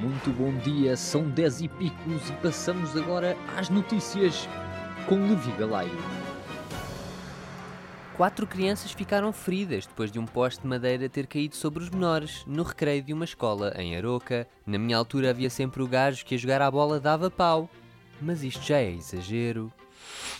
Muito bom dia, são 10 e picos e passamos agora às notícias com Levi Galaio. Quatro crianças ficaram feridas depois de um poste de madeira ter caído sobre os menores no recreio de uma escola em Aroca. Na minha altura havia sempre o gajo que a jogar à bola dava pau. Mas isto já é exagero.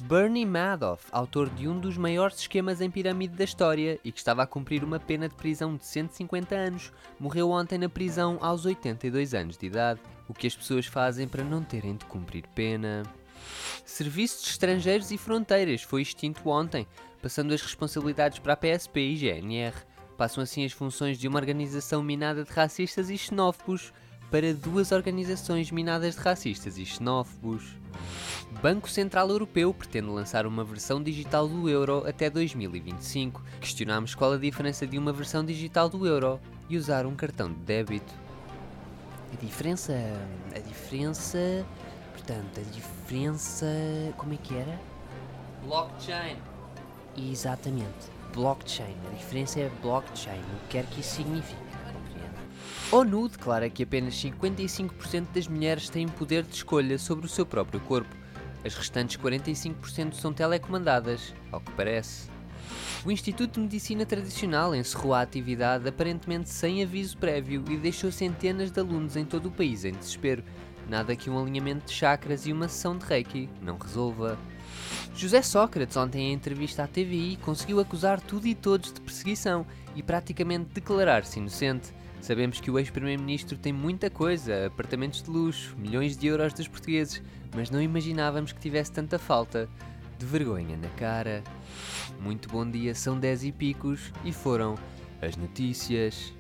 Bernie Madoff, autor de um dos maiores esquemas em pirâmide da história e que estava a cumprir uma pena de prisão de 150 anos, morreu ontem na prisão aos 82 anos de idade. O que as pessoas fazem para não terem de cumprir pena? Serviço de Estrangeiros e Fronteiras foi extinto ontem, passando as responsabilidades para a PSP e GNR. Passam assim as funções de uma organização minada de racistas e xenófobos para duas organizações minadas de racistas e xenófobos. Banco Central Europeu pretende lançar uma versão digital do euro até 2025. Questionamos qual a diferença de uma versão digital do euro e usar um cartão de débito. A diferença. A diferença. Portanto, a diferença. Como é que era? Blockchain. Exatamente. Blockchain. A diferença é blockchain. O que quer que isso signifique. ONU declara que apenas 55% das mulheres têm poder de escolha sobre o seu próprio corpo. As restantes 45% são telecomandadas, ao que parece. O Instituto de Medicina Tradicional encerrou a atividade aparentemente sem aviso prévio e deixou centenas de alunos em todo o país em desespero. Nada que um alinhamento de chakras e uma sessão de reiki não resolva. José Sócrates, ontem em entrevista à TVI, conseguiu acusar tudo e todos de perseguição e praticamente declarar-se inocente. Sabemos que o ex-primeiro-ministro tem muita coisa, apartamentos de luxo, milhões de euros dos portugueses, mas não imaginávamos que tivesse tanta falta de vergonha na cara. Muito bom dia, são 10 e picos e foram as notícias.